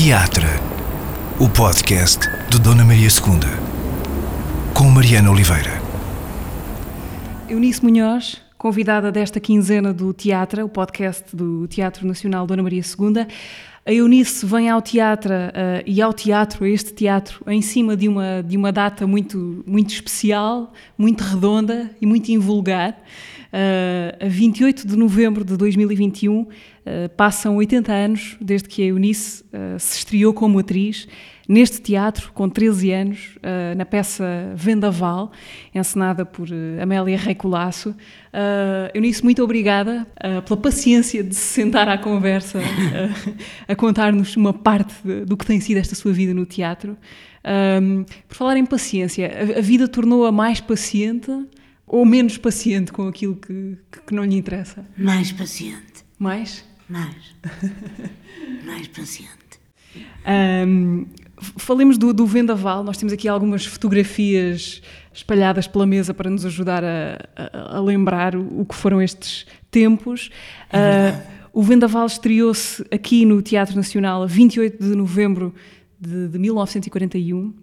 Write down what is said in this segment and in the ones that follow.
Teatro, o podcast de Dona Maria II, com Mariana Oliveira. Eunice Munhoz, convidada desta quinzena do Teatro, o podcast do Teatro Nacional Dona Maria II. A Eunice vem ao teatro uh, e ao teatro, a este teatro, em cima de uma, de uma data muito, muito especial, muito redonda e muito invulgar. Uh, a 28 de novembro de 2021, uh, passam 80 anos desde que a Eunice uh, se estreou como atriz neste teatro, com 13 anos, uh, na peça Vendaval, encenada por Amélia Rei Colasso. Eunice, muito obrigada pela paciência de se sentar à conversa, a contar-nos uma parte de, do que tem sido esta sua vida no teatro. por falar em paciência, a, a vida tornou-a mais paciente ou menos paciente com aquilo que, que não lhe interessa? Mais paciente. Mais? Mais. Mais paciente. Um, falemos do, do, vendaval. Nós temos aqui algumas fotografias espalhadas pela mesa para nos ajudar a, a, a lembrar o, o, que foram estes tempos. É uh, o vendaval estreou-se aqui no Teatro Nacional a 28 de novembro de, de 1941. Uh,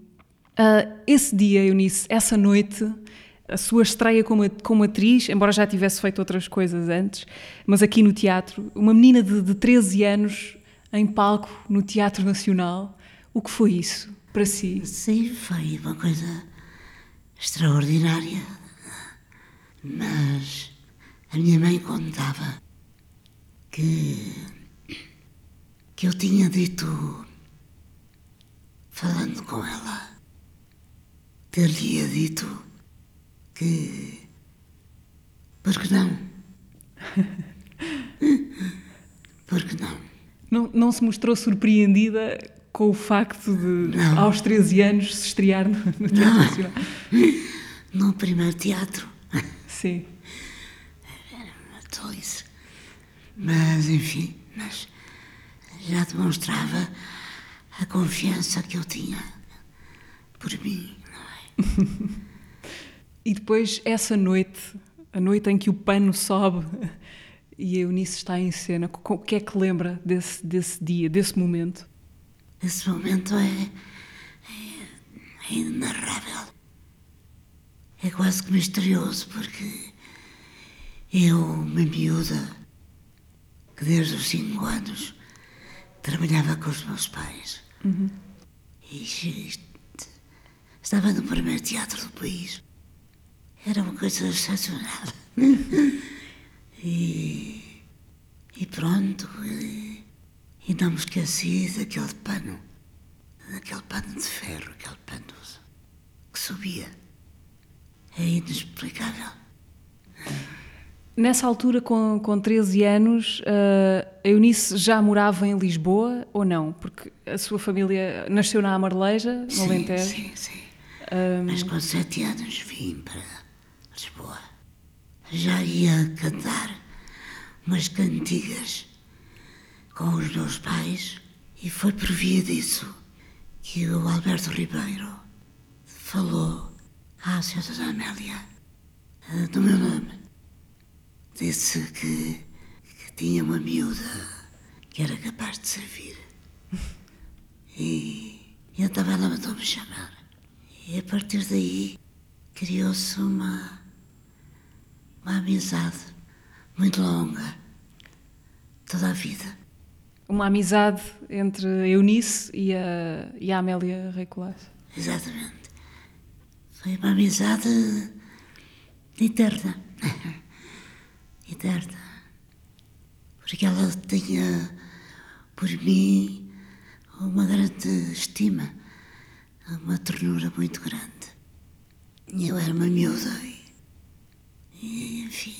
esse dia, Eunice, essa noite, a sua estreia como, como atriz, embora já tivesse feito outras coisas antes, mas aqui no teatro, uma menina de, de 13 anos em palco no Teatro Nacional, o que foi isso para si? Sim, foi uma coisa extraordinária, mas a minha mãe contava que, que eu tinha dito, falando com ela, ter-lhe dito que. Por que não? Por que não? não? Não se mostrou surpreendida com o facto de, não. aos 13 anos, se estrear no, no Teatro Nacional? No primeiro teatro. Sim. Era uma tolice. Mas, enfim, mas já demonstrava a confiança que eu tinha por mim, não é? E depois, essa noite, a noite em que o pano sobe e a Eunice está em cena, o que é que lembra desse, desse dia, desse momento? Esse momento é, é, é inarrável. É quase que misterioso, porque eu, uma miúda, que desde os cinco anos trabalhava com os meus pais, uhum. e estava no primeiro teatro do país. Era uma coisa excepcional. e, e pronto. E, e não me esqueci daquele pano, daquele pano de ferro, aquele pano que subia. É inexplicável. Nessa altura, com, com 13 anos, uh, a Eunice já morava em Lisboa ou não? Porque a sua família nasceu na Amarleja, no sim, Alentejo. Sim, sim. Um... Mas com 7 anos vim para Lisboa. Já ia cantar umas cantigas com os meus pais e foi por via disso que o Alberto Ribeiro falou à senhora Amélia eh, do meu nome. Disse que, que tinha uma miúda que era capaz de servir. E, e então ela mandou-me chamar. E a partir daí criou-se uma uma amizade muito longa, toda a vida. Uma amizade entre a Eunice e a, e a Amélia Reicolás. Exatamente. Foi uma amizade eterna. eterna. Porque ela tinha por mim uma grande estima, uma ternura muito grande. Eu era uma miúda e, enfim,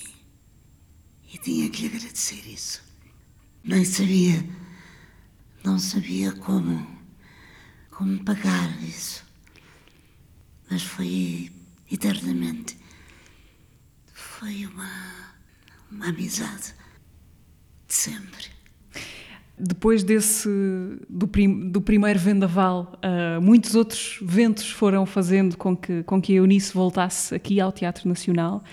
e tinha que lhe agradecer isso. Nem sabia, não sabia como, como pagar isso. Mas foi eternamente. Foi uma, uma amizade de sempre. Depois desse do, prim, do primeiro vendaval, uh, muitos outros ventos foram fazendo com que, com que a Eunice voltasse aqui ao Teatro Nacional.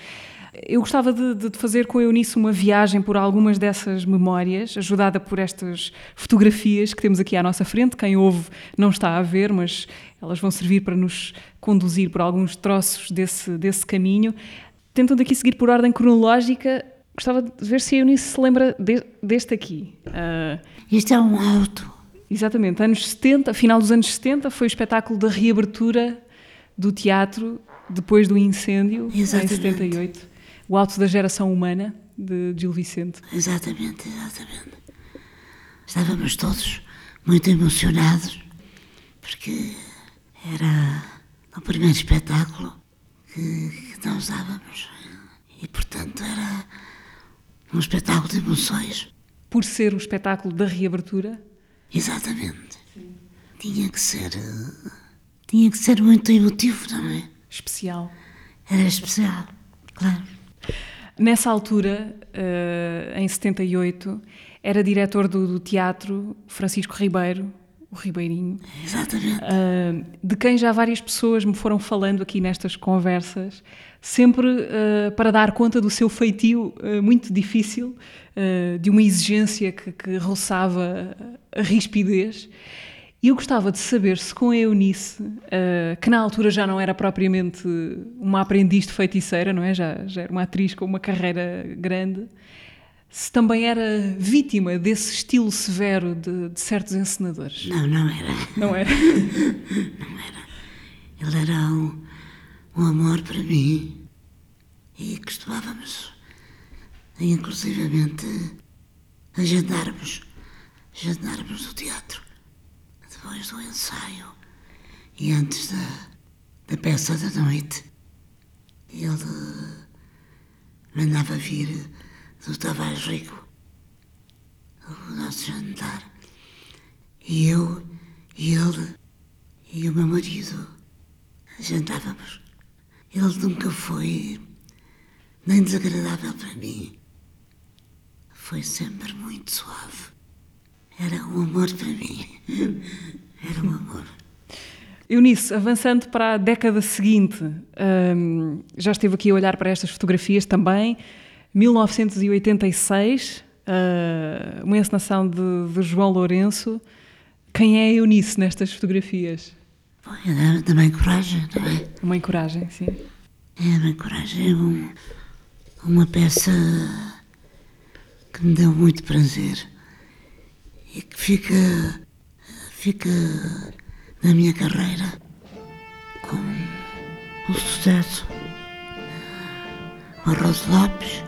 Eu gostava de, de fazer com a Eunice uma viagem por algumas dessas memórias, ajudada por estas fotografias que temos aqui à nossa frente. Quem ouve não está a ver, mas elas vão servir para nos conduzir por alguns troços desse, desse caminho. Tentando aqui seguir por ordem cronológica, gostava de ver se a Eunice se lembra de, deste aqui. Uh, Isto é um auto. Exatamente, anos 70, final dos anos 70, foi o espetáculo da reabertura do teatro depois do incêndio, Exatamente. em 78. O Alto da Geração Humana, de Gil Vicente. Exatamente, exatamente. Estávamos todos muito emocionados, porque era o primeiro espetáculo que, que nós dávamos. E, portanto, era um espetáculo de emoções. Por ser o espetáculo da reabertura? Exatamente. Tinha que ser. Tinha que ser muito emotivo, não é? Especial. Era especial, claro. Nessa altura, eh, em 78, era diretor do, do teatro Francisco Ribeiro, o Ribeirinho, Exatamente. Uh, de quem já várias pessoas me foram falando aqui nestas conversas, sempre uh, para dar conta do seu feitio uh, muito difícil, uh, de uma exigência que, que roçava a rispidez. E eu gostava de saber se com a Eunice, uh, que na altura já não era propriamente uma aprendiz de feiticeira, não é? Já, já era uma atriz com uma carreira grande, se também era vítima desse estilo severo de, de certos encenadores. Não, não era. Não era? Ele era um, um amor para mim e costumávamos, inclusivamente, agendarmos, agendarmos o teatro depois do ensaio e antes da, da peça da noite. Ele mandava vir do Tavares Rico o nosso jantar e eu e ele e o meu marido jantávamos. Ele nunca foi nem desagradável para mim. Foi sempre muito suave. Era um amor para mim. Era um amor. Eunice, avançando para a década seguinte, hum, já esteve aqui a olhar para estas fotografias também. 1986, uh, uma encenação de, de João Lourenço. Quem é Eunice nestas fotografias? É também coragem, não é? Uma coragem, sim. É bem coragem. É um, uma peça que me deu muito prazer e que fica, fica na minha carreira com um sucesso. O Arroz Lopes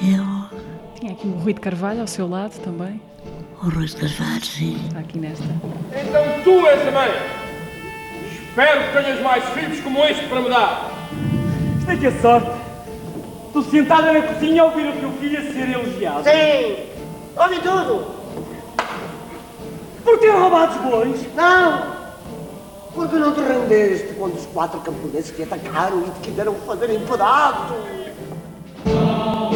e o, Tinha aqui o Rui de Carvalho ao seu lado também. o Arroz de Carvalho, sim. Está aqui nesta. Então tu és a mãe. Espero que tenhas mais filhos como este para me dar. Isto é que é sorte. Estou sentada na cozinha a ouvir o teu filho a ser elogiado. Sim, ouvi tudo. Por ter roubado os bois. Não, porque não te rendeste quando os quatro camponeses te atacaram e te quiseram fazer em pedaços. Não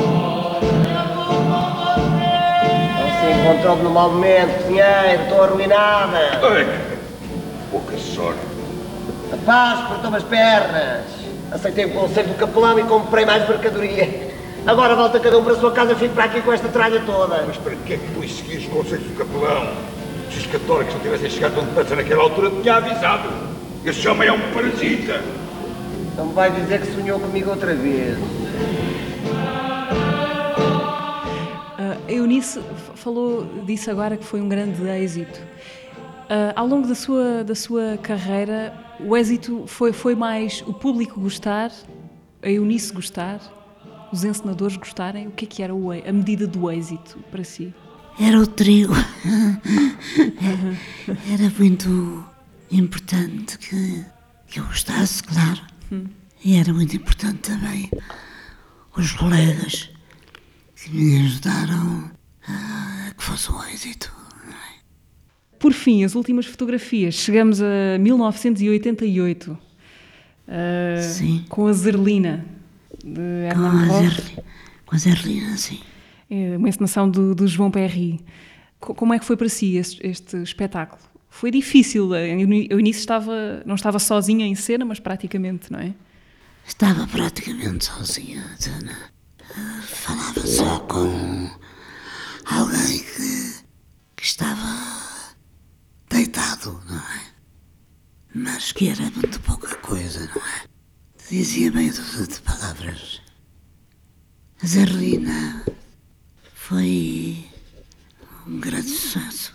se encontrou no mau momento, cozinheiro, estou arruinada. Ai, pouca sorte. A paz cortou-me as pernas. Aceitei o conselho do capelão e comprei mais mercadoria. Agora volta cada um para a sua casa e fico para aqui com esta tralha toda. Mas para que é que tu seguires os conselhos do capelão? Se os católicos não tivessem chegado tão depressa naquela altura, tinha avisado. Esse homem é um parasita. Não me vai dizer que sonhou comigo outra vez. Uh, a Eunice falou disso agora que foi um grande êxito. Uh, ao longo da sua, da sua carreira, o êxito foi, foi mais o público gostar, a Eunice gostar, os encenadores gostarem? O que é que era o, a medida do êxito para si? Era o trio. Era muito importante que, que eu gostasse, claro. E era muito importante também os colegas que me ajudaram a que fosse um êxito. é? Por fim, as últimas fotografias. Chegamos a 1988, uh, Sim. com a Zerlina, de Com a Koch. Zerli- com a Zerlina, sim. É uma encenação do, do João Perry. Co- Como é que foi para si este, este espetáculo? Foi difícil, Euni- a Eunice estava, não estava sozinha em cena, mas praticamente, não é? Estava praticamente sozinha, Dana. Falava só com alguém que, que estava deitado, não é? Mas que era muito pouca coisa, não é? Dizia dúzia de palavras. Zerlina foi um grande sucesso,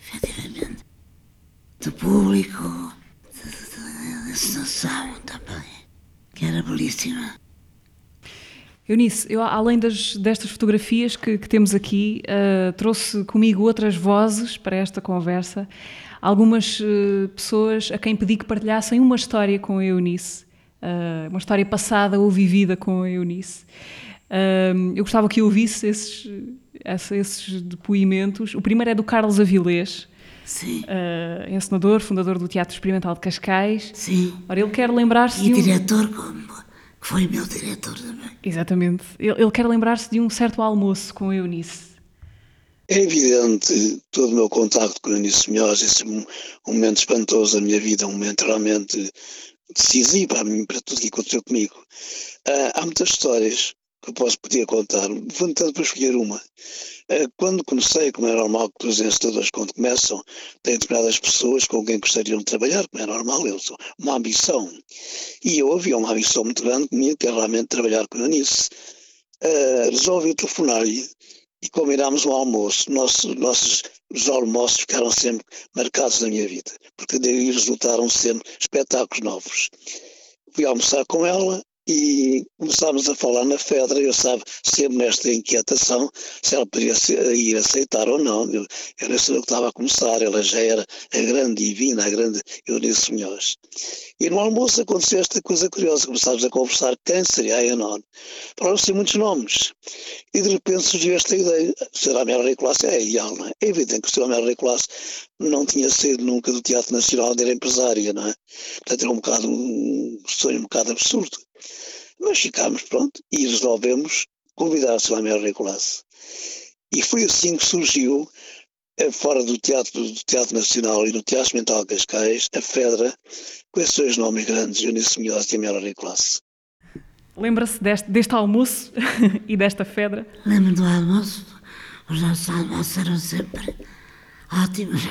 efetivamente. Do público, da sensação também, que era belíssima. Eunice, eu, além das, destas fotografias que, que temos aqui, uh, trouxe comigo outras vozes para esta conversa. Algumas uh, pessoas a quem pedi que partilhassem uma história com a Eunice, uh, uma história passada ou vivida com a Eunice. Eu gostava que ouvisse esses, esses depoimentos. O primeiro é do Carlos Avilés, Sim. Uh, encenador, fundador do Teatro Experimental de Cascais. Sim. Ora, ele quer lembrar-se. E de um... diretor, como que foi meu diretor também. Exatamente. Ele, ele quer lembrar-se de um certo almoço com a Eunice. É evidente todo o meu contacto com a Eunice Melhores, esse um, um momento espantoso da minha vida, um momento realmente decisivo para mim, para tudo o que aconteceu comigo. Uh, há muitas histórias que posso podia contar, tentar para escolher uma. Eh, quando comecei, como é normal que os ensinadores, quando começam, têm determinadas pessoas com quem gostariam de trabalhar, como é normal, eu sou uma ambição. E eu havia uma ambição muito grande comigo, que é realmente trabalhar com a Eunice. Uh, resolvi telefonar-lhe e combinámos um almoço. Nosso, nossos os almoços ficaram sempre marcados na minha vida, porque daí resultaram sempre espetáculos novos. Fui almoçar com ela e começámos a falar na Fedra, eu estava sempre nesta inquietação se ela poderia ir aceitar ou não. Eu, eu não sei o que estava a começar, ela já era a grande divina, a grande Eunice Munhoz. E no almoço aconteceu esta coisa curiosa, começámos a conversar quem seria a Enon. Falaram-se muitos nomes. E de repente surgiu esta ideia, será a Mary Classe é ideal, não é? É evidente que o Sr. Mary Classe não tinha sido nunca do Teatro Nacional, era empresária, não é? Portanto era um bocado um sonho um bocado absurdo. Mas ficámos, pronto, e resolvemos convidar Sra. Mary Classe. E foi assim que surgiu eh, fora do teatro, do teatro Nacional e do Teatro Mental Cascais, a Fedra, com esses dois nomes grandes, Eunice Munhoz e Amélia Classe. Lembra-se deste, deste almoço e desta Fedra? Lembro do almoço. Os nossos almoços eram sempre ótimos.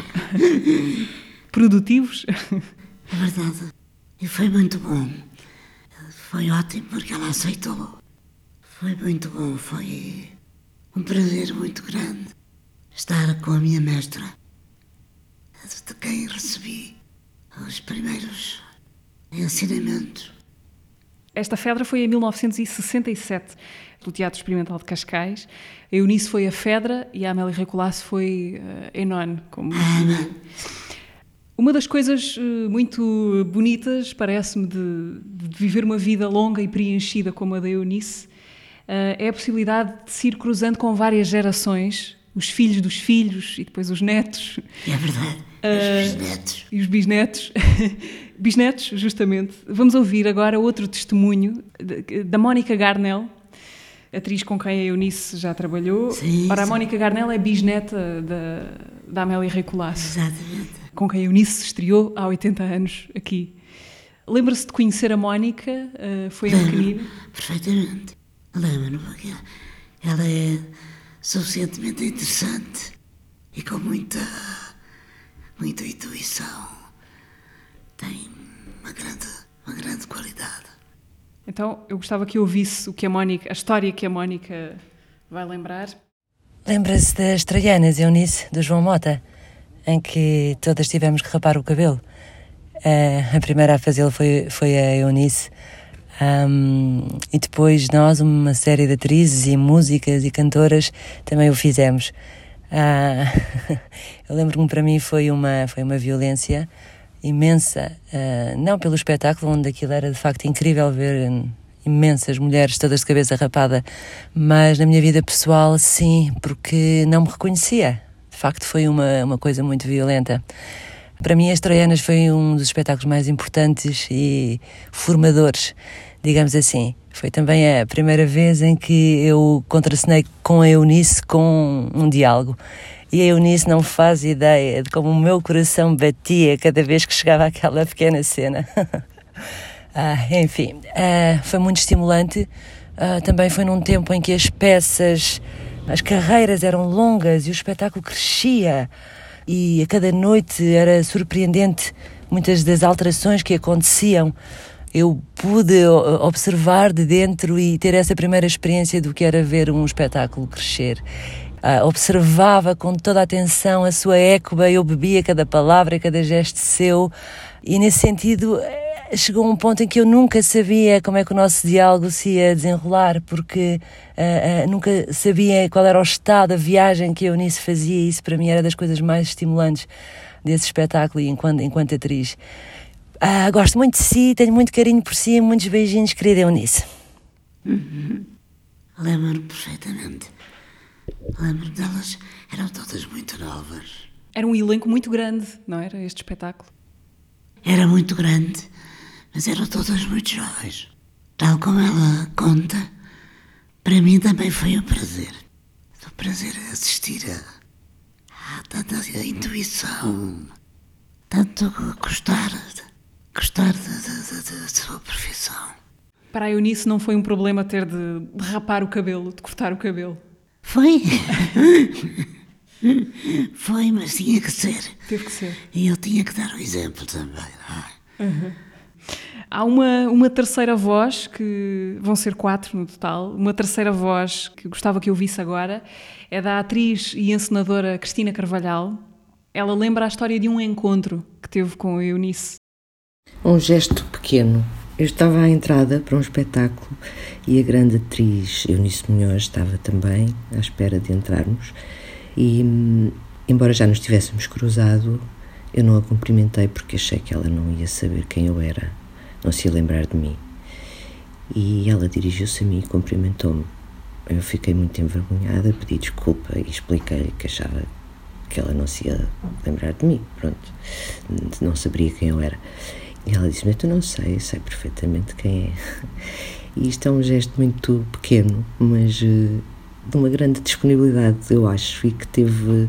Produtivos? É verdade. E foi muito bom. Foi ótimo porque ela aceitou. Foi muito bom. Foi um prazer muito grande estar com a minha mestra, de quem recebi os primeiros ensinamentos. Esta Fedra foi em 1967, do Teatro Experimental de Cascais. A Eunice foi a Fedra e a Amélia Recolasso foi uh, Enon. Como... Uma das coisas uh, muito bonitas, parece-me, de, de, viver uma vida longa e preenchida como a da Eunice, uh, é a possibilidade de se ir cruzando com várias gerações os filhos dos filhos e depois os netos. É verdade. Uh, os bisnetos. E os bisnetos. bisnetos, justamente. Vamos ouvir agora outro testemunho da Mónica Garnel, atriz com quem a Eunice já trabalhou. Sim, Ora, a Mónica Garnel é bisneta da, da Amélia Recolasso. Exatamente. Com quem a Eunice se estreou há 80 anos aqui. Lembra-se de conhecer a Mónica? Uh, foi em pequenino? Perfeitamente. Lembro-me, porque ela é suficientemente interessante e com muita, muita intuição. Tem uma grande, uma grande qualidade. Então, eu gostava que ouvisse o que a Mónica, a história que a Mónica vai lembrar. Lembra-se das Traianas, Eunice, do João Mota, em que todas tivemos que rapar o cabelo. Uh, a primeira a fazê-lo foi, foi a Eunice. Um, e depois nós, uma série de atrizes e músicas e cantoras, também o fizemos. Uh, eu lembro-me para mim foi uma, foi uma violência imensa, uh, não pelo espetáculo, onde aquilo era de facto incrível ver imensas mulheres todas de cabeça rapada, mas na minha vida pessoal, sim, porque não me reconhecia. Facto, foi uma, uma coisa muito violenta. Para mim, as Troianas foi um dos espetáculos mais importantes e formadores digamos assim. Foi também a primeira vez em que eu contracenei com a Eunice com um diálogo. E a Eunice não faz ideia de como o meu coração batia cada vez que chegava àquela pequena cena. Uh, enfim, uh, foi muito estimulante. Uh, também foi num tempo em que as peças, as carreiras eram longas e o espetáculo crescia. E a cada noite era surpreendente muitas das alterações que aconteciam. Eu pude observar de dentro e ter essa primeira experiência do que era ver um espetáculo crescer. Uh, observava com toda a atenção a sua écoba, eu bebia cada palavra, cada gesto seu, e nesse sentido chegou um ponto em que eu nunca sabia como é que o nosso diálogo se ia desenrolar, porque uh, uh, nunca sabia qual era o estado, a viagem que eu nisso fazia, e isso para mim era das coisas mais estimulantes desse espetáculo enquanto, enquanto atriz. gosto muito de si, tenho muito carinho por si, muitos beijinhos, querida Eunice. Uhum. Lembro-me perfeitamente. Lembro-me delas, eram todas muito novas. Era um elenco muito grande, não era? Este espetáculo. Era muito grande, mas eram todas muito jovens. Tal como ela conta, para mim também foi um prazer. Um prazer assistir a, a tanta intuição, tanto gostar, gostar da, sua profissão. Para a Eunice não foi um problema ter de, de rapar o cabelo, de cortar o cabelo? Foi. Foi, mas tinha que ser. Teve que ser. E eu tinha que dar o exemplo também. É? Uhum. Há uma, uma terceira voz, que vão ser quatro no total, uma terceira voz que gostava que eu visse agora, é da atriz e encenadora Cristina Carvalhal. Ela lembra a história de um encontro que teve com a Eunice. Um gesto pequeno, eu estava à entrada para um espetáculo e a grande atriz Eunice Munhoz estava também à espera de entrarmos e, embora já nos tivéssemos cruzado, eu não a cumprimentei porque achei que ela não ia saber quem eu era, não se ia lembrar de mim. E ela dirigiu-se a mim e cumprimentou-me. Eu fiquei muito envergonhada, pedi desculpa e expliquei que achava que ela não se ia lembrar de mim, pronto, não saberia quem eu era. E ela disse-me: Eu não sei, sei perfeitamente quem é. E isto é um gesto muito pequeno, mas uh, de uma grande disponibilidade, eu acho, e que teve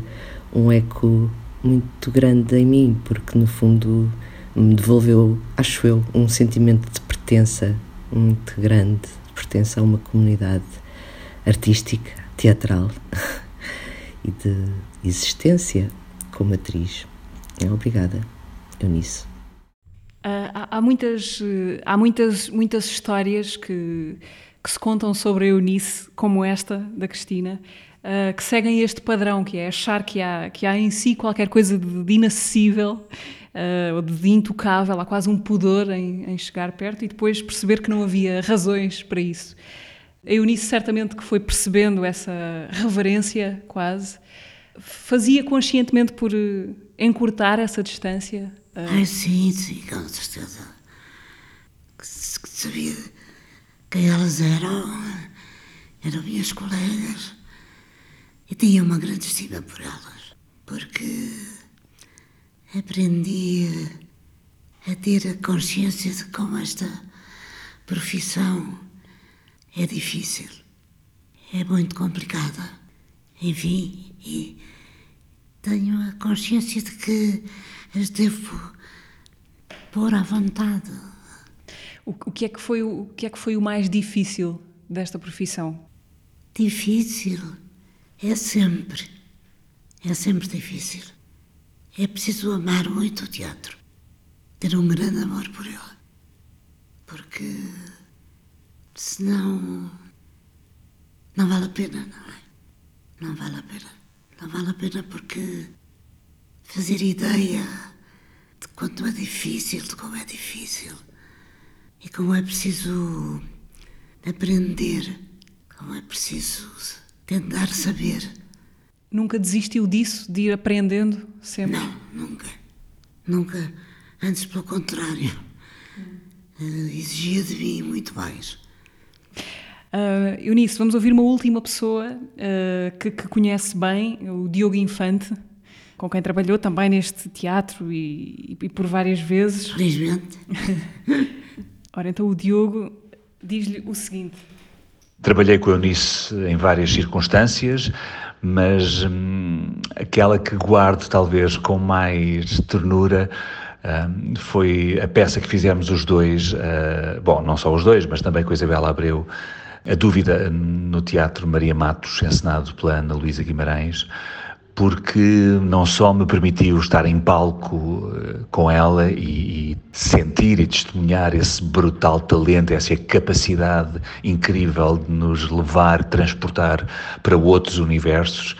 um eco muito grande em mim, porque no fundo me devolveu, acho eu, um sentimento de pertença muito grande, de pertença a uma comunidade artística, teatral e de existência como atriz. Obrigada, Eunice. Uh, há, muitas, há muitas, muitas histórias que, que se contam sobre a Eunice, como esta da Cristina, uh, que seguem este padrão, que é achar que há, que há em si qualquer coisa de inacessível uh, ou de intocável, há quase um pudor em, em, chegar perto e depois perceber que não havia razões para isso. A Eunice certamente que foi percebendo essa reverência quase, fazia conscientemente por encurtar essa distância ah. Ai, sim, sim, com certeza. Sabia quem elas eram, eram minhas colegas, e tinha uma grande estima por elas, porque aprendi a ter a consciência de como esta profissão é difícil, é muito complicada. Enfim, e tenho a consciência de que as devo pôr à vontade. O, o, que é que foi, o que é que foi o mais difícil desta profissão? Difícil é sempre, é sempre difícil. É preciso amar muito o teatro, ter um grande amor por ele, porque senão não vale a pena, não é? Não vale a pena. Não vale a pena porque fazer ideia de quanto é difícil, de como é difícil e como é preciso aprender, como é preciso tentar saber. Nunca desistiu disso, de ir aprendendo sempre? Não, nunca. Nunca. Antes, pelo contrário. Uh, exigia de mim muito mais. Uh, Eunice, vamos ouvir uma última pessoa uh, que, que, conhece bem, o Diogo Infante, com quem trabalhou também neste teatro e, e por várias vezes. Felizmente. Ora, então o Diogo diz-lhe o seguinte. Trabalhei com a Eunice em várias circunstâncias, mas hum, aquela que guardo talvez com mais ternura Uh, foi a peça que fizemos os dois, uh, bom, não só os dois, mas também com a Isabela Abreu, a dúvida no Teatro Maria Matos, encenado pela Ana Luísa Guimarães, porque não só me permitiu estar em palco eh, com ela e, e, sentir e testemunhar esse brutal talento, essa capacidade incrível de nos levar, transportar para outros universos.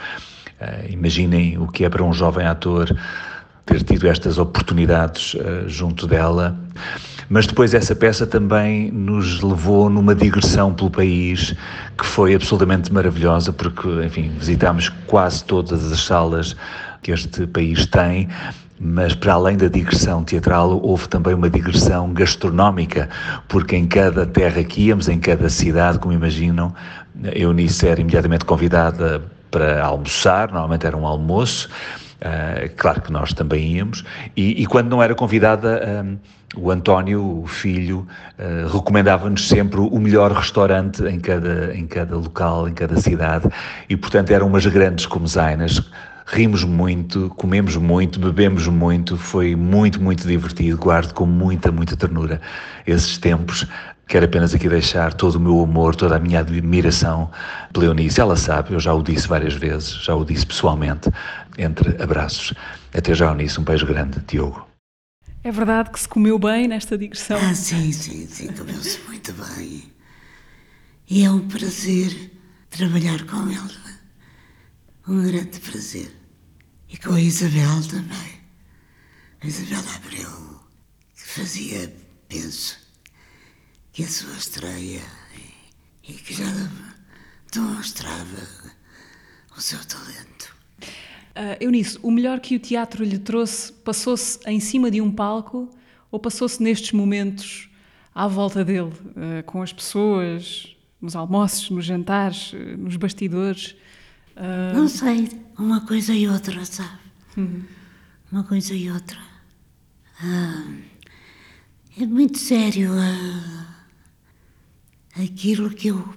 Uh, imaginem o que é para um jovem ator ter tido estas oportunidades uh, junto dela. Mas depois essa peça também nos levou numa digressão pelo país que foi absolutamente maravilhosa, porque, enfim, visitámos quase todas as salas que este país tem, mas para além da digressão teatral, houve também uma digressão gastronómica, porque em cada terra que íamos, em cada cidade, como imaginam, Eunice era imediatamente convidada para almoçar, normalmente era um almoço, uh, claro que nós também íamos, e, e quando não era convidada. Um, o António, o filho, uh, recomendava-nos sempre o melhor restaurante em cada, em cada local, em cada cidade, e portanto eram umas grandes comezainas. Rimos muito, comemos muito, bebemos muito, foi muito, muito divertido. Guardo com muita, muita ternura esses tempos. Quero apenas aqui deixar todo o meu amor, toda a minha admiração pela Eunice. Ela sabe, eu já o disse várias vezes, já o disse pessoalmente, entre abraços. Até já, Eunice, um beijo grande, Diogo. É verdade que se comeu bem nesta digressão? Ah, sim, sim, sim, comeu-se muito bem. E é um prazer trabalhar com ele. Um grande prazer. E com a Isabel também. A Isabel Abreu, que fazia, penso, que a sua estreia e, e que já demonstrava o seu talento. Uh, Eunice, o melhor que o teatro lhe trouxe passou-se em cima de um palco ou passou-se nestes momentos à volta dele, uh, com as pessoas, nos almoços, nos jantares, uh, nos bastidores? Não sei, uma coisa e outra, sabe? Uhum. Uma coisa e outra. é muito sério aquilo que eu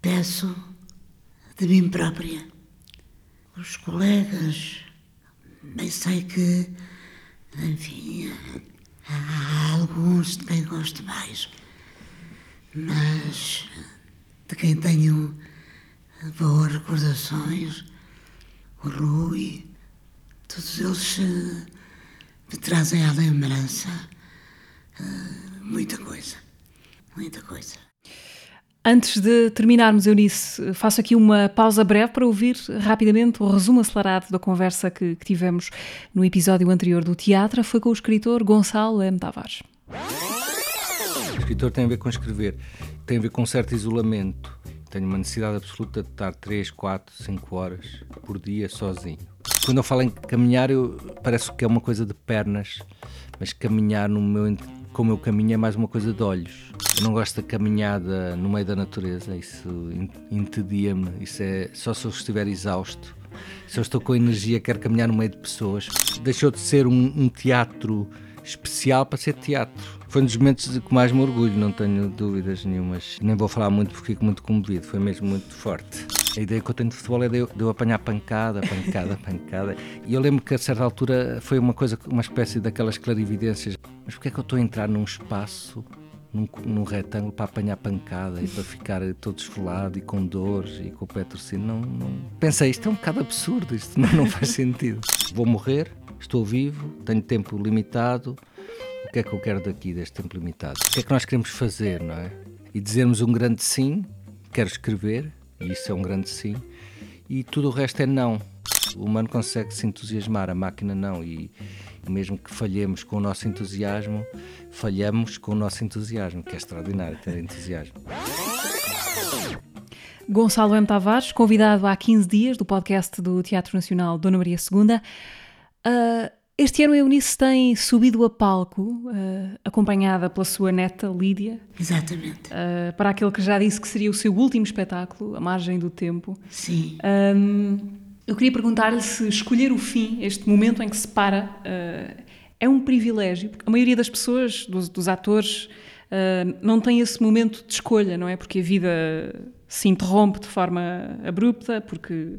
peço de mim própria. Os colegas, bem sei que, enfim, há alguns de quem gosto mais, mas de quem tenho boas recordações, o Rui, todos eles eh, me trazem à lembrança eh, muita coisa, muita coisa. Antes de terminarmos, Eunice, faço aqui uma pausa breve para ouvir rapidamente o resumo acelerado da conversa que, que tivemos no episódio anterior do teatro. Foi com o escritor Gonçalo M. Tavares. O escritor tem a ver com escrever, tem a ver com um certo isolamento. Tenho uma necessidade absoluta de estar 3, 4, 5 horas por dia sozinho. Quando eu falo em caminhar, eu, parece que é uma coisa de pernas, mas caminhar no meu como eu caminho é mais uma coisa de olhos. Eu não gosto da caminhada no meio da natureza, isso entedia-me. Isso é só se eu estiver exausto. Se eu estou com energia, quero caminhar no meio de pessoas. Deixou de ser um, um teatro especial para ser teatro. Foi um dos momentos que mais me orgulho, não tenho dúvidas nenhumas. Nem vou falar muito porque fico muito comovido, foi mesmo muito forte. A ideia que eu tenho de futebol é de eu, de eu apanhar pancada, pancada, pancada. E eu lembro que a certa altura foi uma coisa, uma espécie daquelas clarividências. Mas porquê é que eu estou a entrar num espaço num, num, retângulo para apanhar pancada e para ficar todo esfolado e com dores e com o pé torcido. Não, não... Pensei, isto é um bocado absurdo, isto não, não faz sentido. Vou morrer, estou vivo, tenho tempo limitado. O que é que eu quero daqui, deste tempo limitado? O que é que nós queremos fazer, não é? E dizermos um grande sim, quero escrever, e isso é um grande sim, e tudo o resto é não. O humano consegue se entusiasmar, a máquina não. E mesmo que falhemos com o nosso entusiasmo, falhamos com o nosso entusiasmo, que é extraordinário ter entusiasmo. Gonçalo M. Tavares, convidado há 15 dias do podcast do Teatro Nacional Dona Maria II. Uh, este ano a Eunice tem subido a palco, uh, acompanhada pela sua neta Lídia. Exatamente. Uh, para aquele que já disse que seria o seu último espetáculo, A Margem do Tempo. Sim. Um, eu queria perguntar-lhe se escolher o fim, este momento em que se para, uh, é um privilégio, porque a maioria das pessoas, dos, dos atores, não tem esse momento de escolha, não é? Porque a vida se interrompe de forma abrupta, porque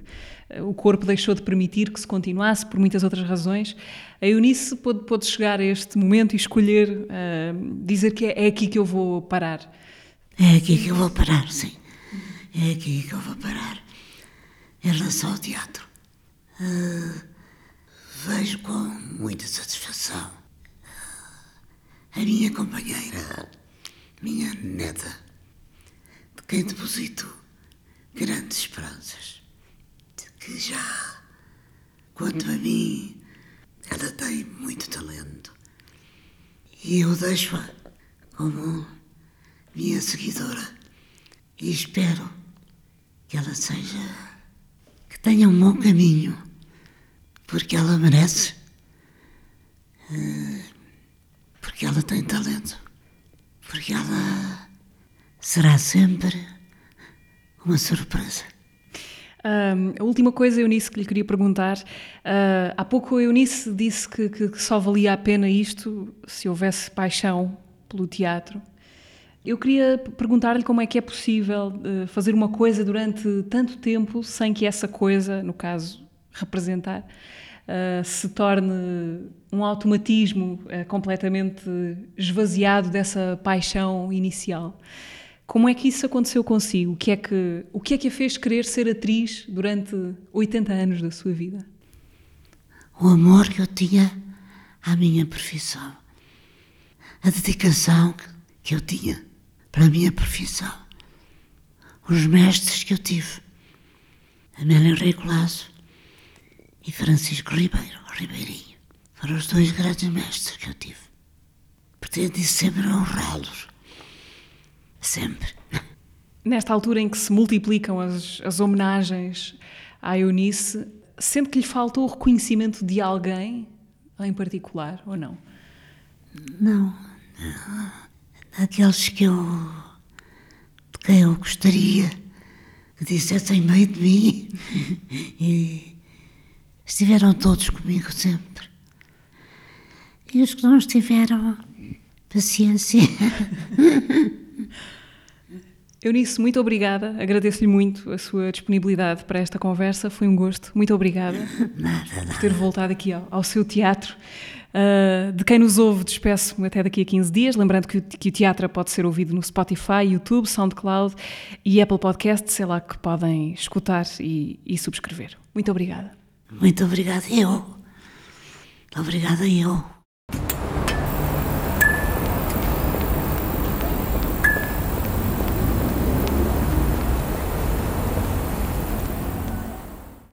o corpo deixou de permitir que se continuasse por muitas outras razões. A Eunice pôde, pôde chegar a este momento e escolher uh, dizer que é, é, aqui que eu vou parar. É aqui que eu vou parar, sim. É aqui que eu vou parar. Em relação ao teatro, uh, vejo com muita satisfação a minha companheira, minha neta, de quem deposito grandes esperanças, que já, quanto a mim, ela tem muito talento. E eu deixo-a como minha seguidora e espero que ela seja, que tenha um bom caminho, porque ela merece. Uh, porque ela tem talento, porque ela será sempre uma surpresa. Um, a última coisa, Eunice, que lhe queria perguntar. Uh, há pouco a Eunice disse que, que, só valia a pena isto se houvesse paixão pelo teatro. Eu queria perguntar-lhe como é que é possível uh, fazer uma coisa durante tanto tempo sem que essa coisa, no caso, representar, uh, se torne um automatismo uh, completamente esvaziado dessa paixão inicial. Como é que isso aconteceu consigo? O que é que, o que, é que a fez querer ser atriz durante 80 anos da sua vida? O amor que eu tinha à minha profissão. A dedicação que eu tinha para a minha profissão. Os mestres que eu tive. Amélia Henrique Lasso, e Francisco Ribeiro, Ribeirinho. Foram os dois grandes mestres que eu tive. Pretendi sempre honrá-los. Sempre. Nesta altura em que se multiplicam as, as homenagens à Eunice, sente que lhe faltou o reconhecimento de alguém em particular, ou não? Não. Aqueles que eu. de quem eu gostaria que dissessem meio de mim. e estiveram todos comigo sempre. E os que não estiveram, paciência. Eunice, muito obrigada. Agradeço-lhe muito a sua disponibilidade para esta conversa. Foi um gosto. Muito obrigada por ter voltado aqui ao, ao seu teatro. Uh, de quem nos ouve, despeço-me até daqui a 15 dias. Lembrando que, que, o teatro pode ser ouvido no Spotify, YouTube, SoundCloud e Apple Podcasts. Sei lá que podem escutar e, e subscrever. Muito obrigada. Muito obrigada, eu. Obrigada, eu.